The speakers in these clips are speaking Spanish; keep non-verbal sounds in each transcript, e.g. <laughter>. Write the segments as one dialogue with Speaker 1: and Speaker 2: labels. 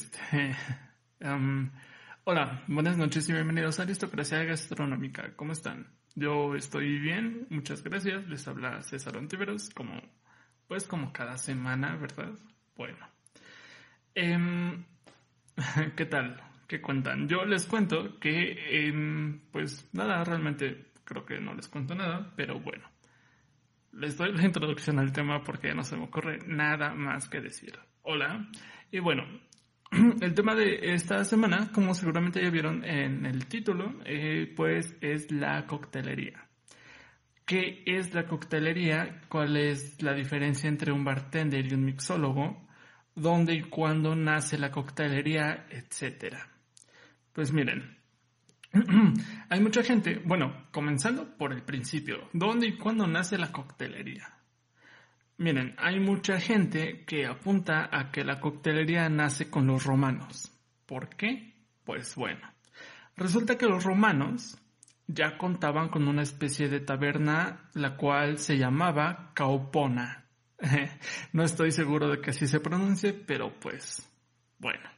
Speaker 1: Este, um, <laughs> hola, buenas noches y bienvenidos a Aristocracia Gastronómica. ¿Cómo están? Yo estoy bien, muchas gracias. Les habla César Antiveros, como, pues como cada semana, ¿verdad? Bueno, em, <laughs> ¿qué tal? ¿Qué cuentan? Yo les cuento que, em, pues nada, realmente creo que no les cuento nada, pero bueno. Les doy la introducción al tema porque no se me ocurre nada más que decir. Hola. Y bueno, <clears throat> el tema de esta semana, como seguramente ya vieron en el título, eh, pues es la coctelería. ¿Qué es la coctelería? ¿Cuál es la diferencia entre un bartender y un mixólogo? ¿Dónde y cuándo nace la coctelería? Etcétera. Pues miren, <clears throat> hay mucha gente, bueno, comenzando por el principio, ¿dónde y cuándo nace la coctelería? Miren, hay mucha gente que apunta a que la coctelería nace con los romanos. ¿Por qué? Pues bueno, resulta que los romanos ya contaban con una especie de taberna la cual se llamaba caupona. <laughs> no estoy seguro de que así se pronuncie, pero pues bueno.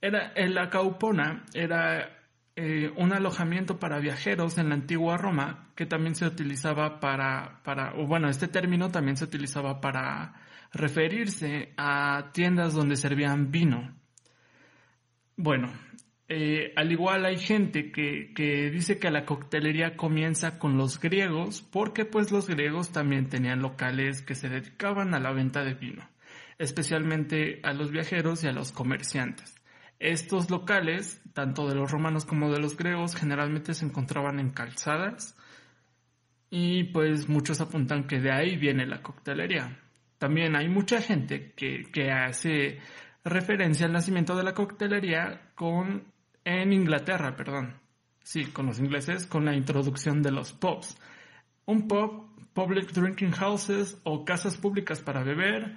Speaker 1: Era, en la caupona era eh, un alojamiento para viajeros en la antigua Roma que también se utilizaba para, para, o bueno, este término también se utilizaba para referirse a tiendas donde servían vino. Bueno, eh, al igual hay gente que, que, dice que la coctelería comienza con los griegos porque pues los griegos también tenían locales que se dedicaban a la venta de vino, especialmente a los viajeros y a los comerciantes. Estos locales, tanto de los romanos como de los griegos, generalmente se encontraban en calzadas y pues muchos apuntan que de ahí viene la coctelería. También hay mucha gente que, que hace referencia al nacimiento de la coctelería con en Inglaterra, perdón. Sí, con los ingleses, con la introducción de los pubs. Un pub, public drinking houses o casas públicas para beber,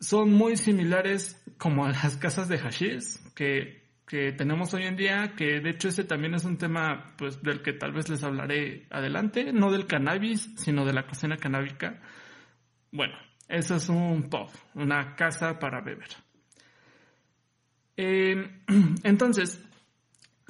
Speaker 1: son muy similares como a las casas de hashish que, que tenemos hoy en día, que de hecho ese también es un tema pues del que tal vez les hablaré adelante, no del cannabis, sino de la cocina canábica. Bueno, eso es un pub, una casa para beber. Eh, <clears throat> entonces,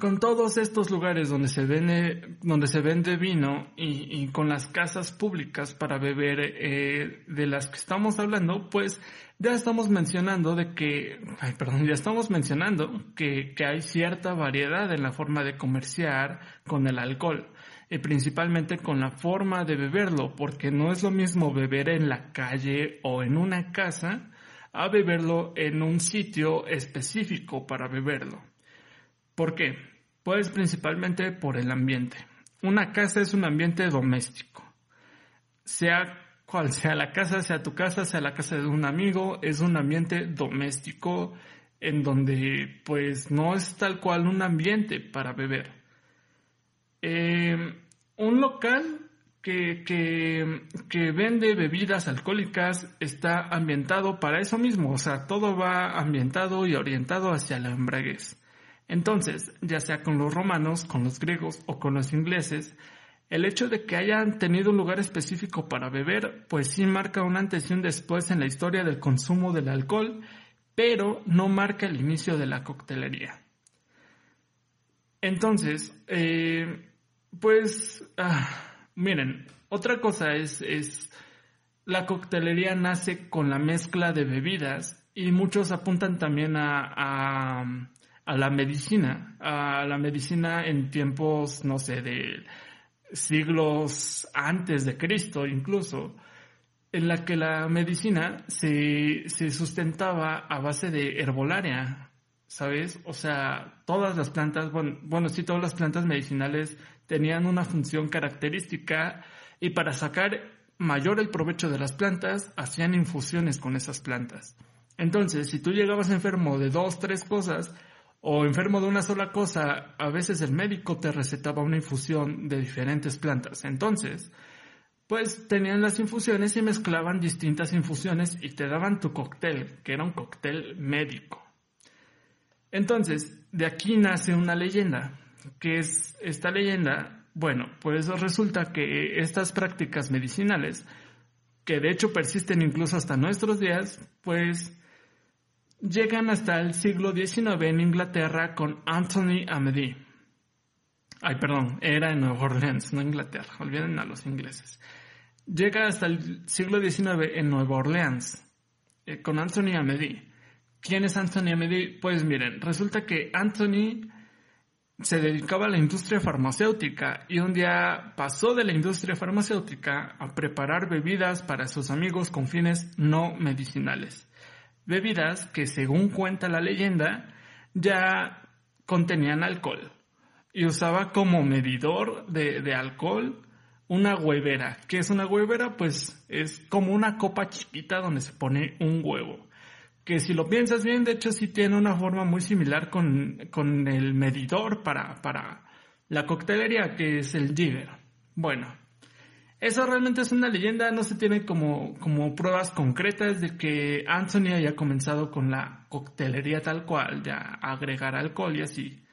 Speaker 1: con todos estos lugares donde se vende, donde se vende vino y, con las casas públicas para beber eh, de las que estamos hablando, pues ya estamos mencionando de que, ay, perdón, ya estamos mencionando que, que hay cierta variedad en la forma de comerciar con el alcohol y principalmente con la forma de beberlo, porque no es lo mismo beber en la calle o en una casa a beberlo en un sitio específico para beberlo. ¿Por qué? Pues principalmente por el ambiente. Una casa es un ambiente doméstico. Sea cual sea la casa, sea tu casa, sea la casa de un amigo, es un ambiente doméstico en donde pues no es tal cual un ambiente para beber. Eh, un local que, que, que, vende bebidas alcohólicas está ambientado para eso mismo, o sea, todo va ambientado y orientado hacia la embraguez. Entonces, ya sea con los romanos, con los griegos o con los ingleses, el hecho de que hayan tenido un lugar específico para beber, pues sí marca un antes y un después en la historia del consumo del alcohol, pero no marca el inicio de la coctelería. Entonces, eh, pues, ah, miren, otra cosa es, es, la coctelería nace con la mezcla de bebidas y muchos apuntan también a a la medicina, a la medicina en tiempos, no sé, de siglos antes de Cristo incluso, en la que la medicina se, se sustentaba a base de herbolaria. ¿sabes? O sea, todas las plantas, bueno, bueno, sí, todas las plantas medicinales tenían una función característica y para sacar mayor el provecho de las plantas, hacían infusiones con esas plantas. Entonces, si tú llegabas enfermo de dos, tres cosas, o enfermo de una sola cosa, a veces el médico te recetaba una infusión de diferentes plantas. Entonces, pues tenían las infusiones y mezclaban distintas infusiones y te daban tu cóctel, que era un cóctel médico. Entonces, de aquí nace una leyenda, que es esta leyenda bueno, pues resulta que estas prácticas medicinales, que de hecho persisten incluso hasta nuestros días, pues llegan hasta el siglo XIX en Inglaterra con Anthony Amedy. Ay, perdón, era en Nueva Orleans, no Inglaterra, olviden a los ingleses. Llega hasta el siglo XIX en Nueva Orleans eh, con Anthony Amedy. ¿Quién es Anthony Amedy? Pues miren, resulta que Anthony se dedicaba a la industria farmacéutica y un día pasó de la industria farmacéutica a preparar bebidas para sus amigos con fines no medicinales. Bebidas que, según cuenta la leyenda, ya contenían alcohol y usaba como medidor de, de alcohol una huevera. ¿Qué es una huevera? Pues es como una copa chiquita donde se pone un huevo que si lo piensas bien, de hecho sí tiene una forma muy similar con, el medidor para, para la coctelería, que es el Jigger. Bueno, eso realmente es una leyenda, no se tiene como, como pruebas concretas de que Anthony haya comenzado con la coctelería tal cual, ya agregar alcohol y así.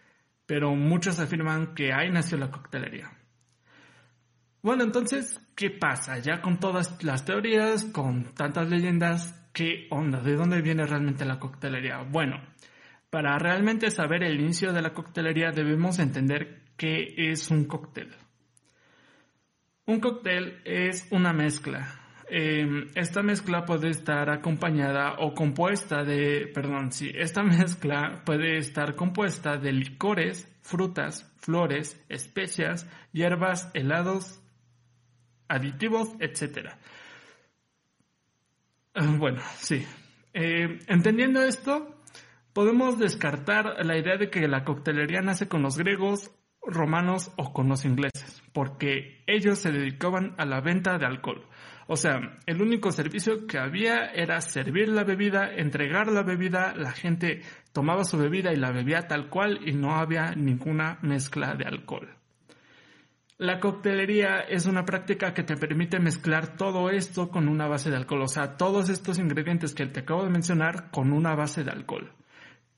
Speaker 1: Pero muchos afirman que ahí nació la coctelería. Bueno, entonces, ¿qué pasa? Ya con todas las teorías, con tantas leyendas, ¿Qué onda? ¿De dónde viene realmente la coctelería? Bueno, para realmente saber el inicio de la coctelería debemos entender qué es un cóctel. Un cóctel es una mezcla. Em, esta mezcla puede estar acompañada o compuesta de, perdón, sí, esta <laughs> mezcla puede estar compuesta de licores, frutas, flores, especias, hierbas, helados, aditivos, etc. Ah, bueno, sí. Eh, entendiendo esto, podemos descartar la idea de que la coctelería nace con los griegos, romanos o con los ingleses, porque ellos se dedicaban a la venta de alcohol. O sea, el único servicio que había era servir la bebida, entregar la bebida, la gente tomaba su bebida y la bebía tal cual y no había ninguna mezcla de alcohol. La coctelería es una práctica que te permite mezclar todo esto con una base de alcohol, o sea, todos estos ingredientes que te acabo de mencionar con una base de alcohol.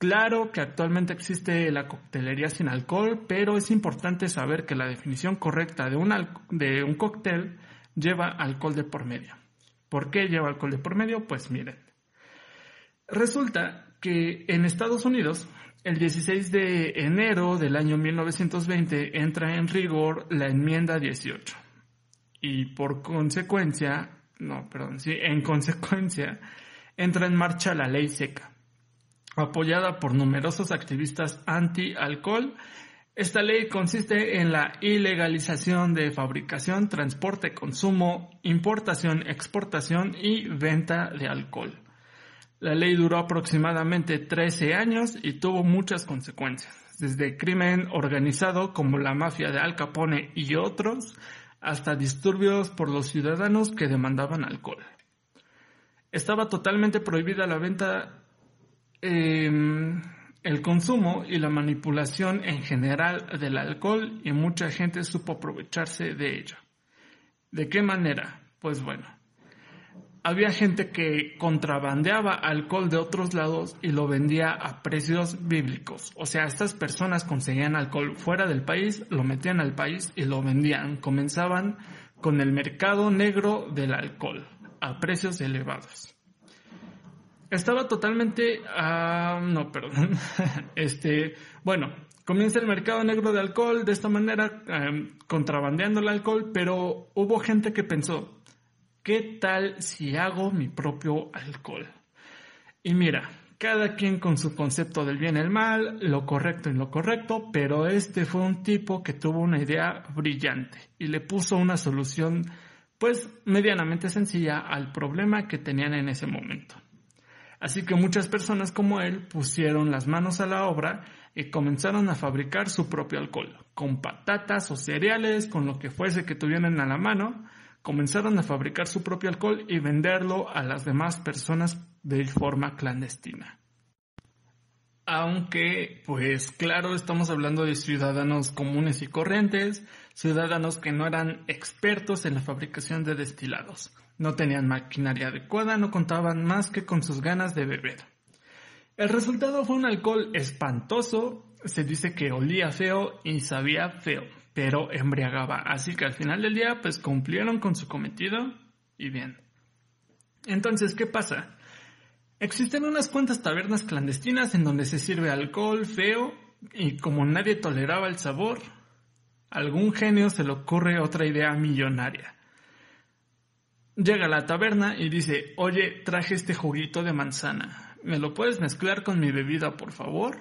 Speaker 1: Claro que actualmente existe la coctelería sin alcohol, pero es importante saber que la definición correcta de un, de un cóctel lleva alcohol de por medio. ¿Por qué lleva alcohol de por medio? Pues miren. Resulta que en Estados Unidos el 16 de enero del año 1920 entra en rigor la enmienda 18 y por consecuencia, no, perdón, sí, en <laughs> consecuencia entra en marcha la ley seca. Apoyada por numerosos activistas anti-alcohol, esta ley consiste en la ilegalización de fabricación, transporte, consumo, importación, exportación y venta de alcohol. La ley duró aproximadamente 13 años y tuvo muchas consecuencias, desde crimen organizado como la mafia de Al Capone y otros, hasta disturbios por los ciudadanos que demandaban alcohol. Estaba totalmente prohibida la venta, em, el consumo y la manipulación en general del alcohol y mucha gente supo aprovecharse de ello. ¿De qué manera? Pues bueno, había gente que contrabandeaba alcohol de otros lados y lo vendía a precios bíblicos. O sea, estas personas conseguían alcohol fuera del país, lo metían al país y lo vendían. Comenzaban con el mercado negro del alcohol a precios elevados. Estaba totalmente, ah, no, perdón, <laughs> este, bueno, comienza el mercado negro de alcohol de esta manera, eh, contrabandeando el alcohol, pero hubo gente que pensó, ¿Qué tal si hago mi propio alcohol? Y mira, cada quien con su concepto del bien y el mal, lo correcto y lo correcto, pero este fue un tipo que tuvo una idea brillante y le puso una solución pues medianamente sencilla al problema que tenían en ese momento. Así que muchas personas como él pusieron las manos a la obra y comenzaron a fabricar su propio alcohol, con patatas o cereales, con lo que fuese que tuvieran a la mano, comenzaron a fabricar su propio alcohol y venderlo a las demás personas de forma clandestina. Aunque, pues claro, estamos hablando de ciudadanos comunes y corrientes, ciudadanos que no eran expertos en la fabricación de destilados. No tenían maquinaria adecuada, no contaban más que con sus ganas de beber. El resultado fue un alcohol espantoso, se dice que olía feo y sabía feo, pero embriagaba. Así que al final del día, pues cumplieron con su cometido y bien. Entonces, ¿qué pasa? Existen unas cuantas tabernas clandestinas en donde se sirve alcohol feo y como nadie toleraba el sabor, algún genio se le ocurre otra idea millonaria llega a la taberna y dice, oye, traje este juguito de manzana, ¿me lo puedes mezclar con mi bebida, por favor?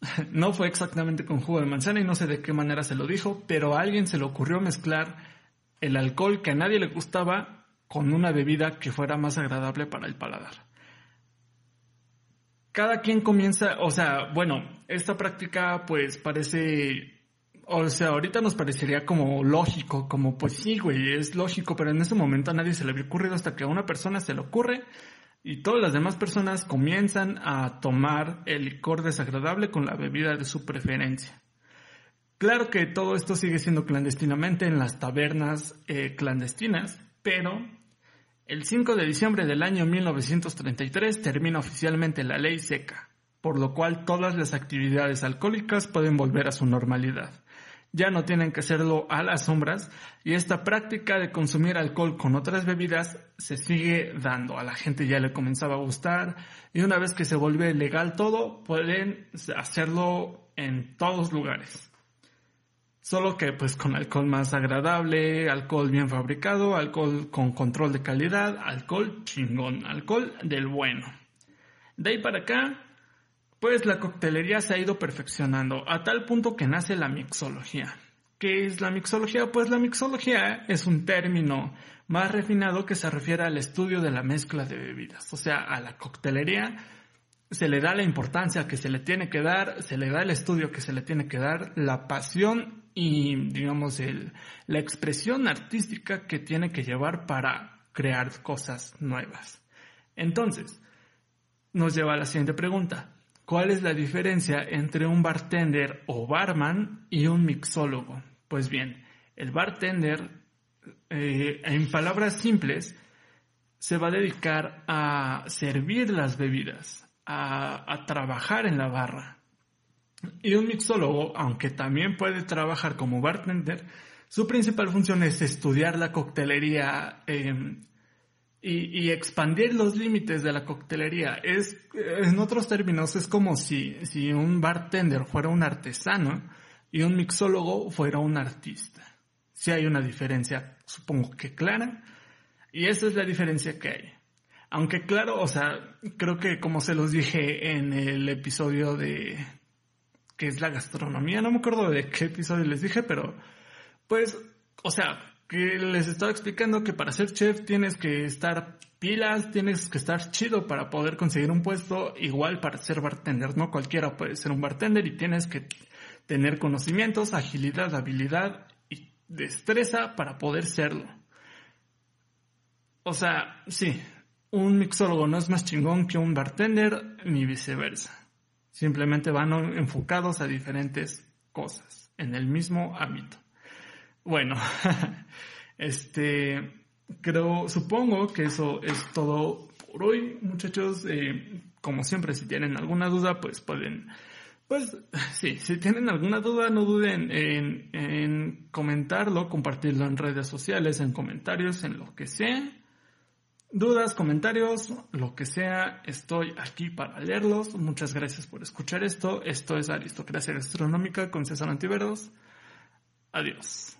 Speaker 1: <laughs> No fue exactamente con jugo de manzana y no sé de qué manera se lo dijo, pero a alguien se le ocurrió mezclar el alcohol que a nadie le gustaba con una bebida que fuera más agradable para el paladar. Cada quien comienza, o sea, bueno, esta práctica pues parece o sea, ahorita nos parecería como lógico, como pues sí, güey, es lógico, pero en ese momento a nadie se le había ocurrido hasta que a una persona se le ocurre y todas las demás personas comienzan a tomar el licor desagradable con la bebida de su preferencia. Claro que todo esto sigue siendo clandestinamente en las tabernas eh, clandestinas, pero el 5 de diciembre del año 1933 termina oficialmente la ley seca, por lo cual todas las actividades alcohólicas pueden volver a su normalidad ya no tienen que hacerlo a las sombras y esta práctica de consumir alcohol con otras bebidas se sigue dando. A la gente ya le comenzaba a gustar y una vez que se vuelve legal todo, pueden hacerlo en todos lugares. Solo que pues con alcohol más agradable, alcohol bien fabricado, alcohol con control de calidad, alcohol chingón, alcohol del bueno. De ahí para acá, pues la coctelería se ha ido perfeccionando a tal punto que nace la mixología. ¿Qué es la mixología? Pues la mixología es un término más refinado que se refiere al estudio de la mezcla de bebidas. O sea, a la coctelería se le da la importancia que se le tiene que dar, se le da el estudio que se le tiene que dar, la pasión y, digamos, el, la expresión artística que tiene que llevar para crear cosas nuevas. Entonces, nos lleva a la siguiente pregunta. ¿Cuál es la diferencia entre un bartender o barman y un mixólogo? Pues bien, el bartender, eh, en palabras simples, se va a dedicar a servir las bebidas, a, trabajar en la barra. Y un mixólogo, aunque también puede trabajar como bartender, su principal función es estudiar la coctelería eh, y, expandir los límites de la coctelería. Es, en otros términos, es como si, si un bartender fuera un artesano y un mixólogo fuera un artista. Si hay una diferencia, supongo que clara, y esa es la diferencia que hay. Aunque claro, o sea, creo que como se los dije en el episodio de que es la gastronomía, no me acuerdo de qué episodio les dije, pero pues, o sea, que les estaba explicando que para ser chef tienes que estar pilas, tienes que estar chido para poder conseguir un puesto, igual para ser bartender, no cualquiera puede ser un bartender y tienes que tener conocimientos, agilidad, habilidad y destreza para poder serlo. O sea, sí, un mixólogo no es más chingón que un bartender ni viceversa. Simplemente van enfocados a diferentes cosas en el mismo ámbito. Bueno, <laughs> este, creo, supongo que eso es todo por hoy, muchachos. Eh, como siempre, si tienen alguna duda, pues pueden, pues <laughs> sí, si tienen alguna duda, no duden en, en comentarlo, compartirlo en redes sociales, en comentarios, en lo que sea. Dudas, comentarios, lo que sea, estoy aquí para leerlos. Muchas gracias por escuchar esto. Esto es Aristocracia Gastronómica con César Antiveros. Adiós.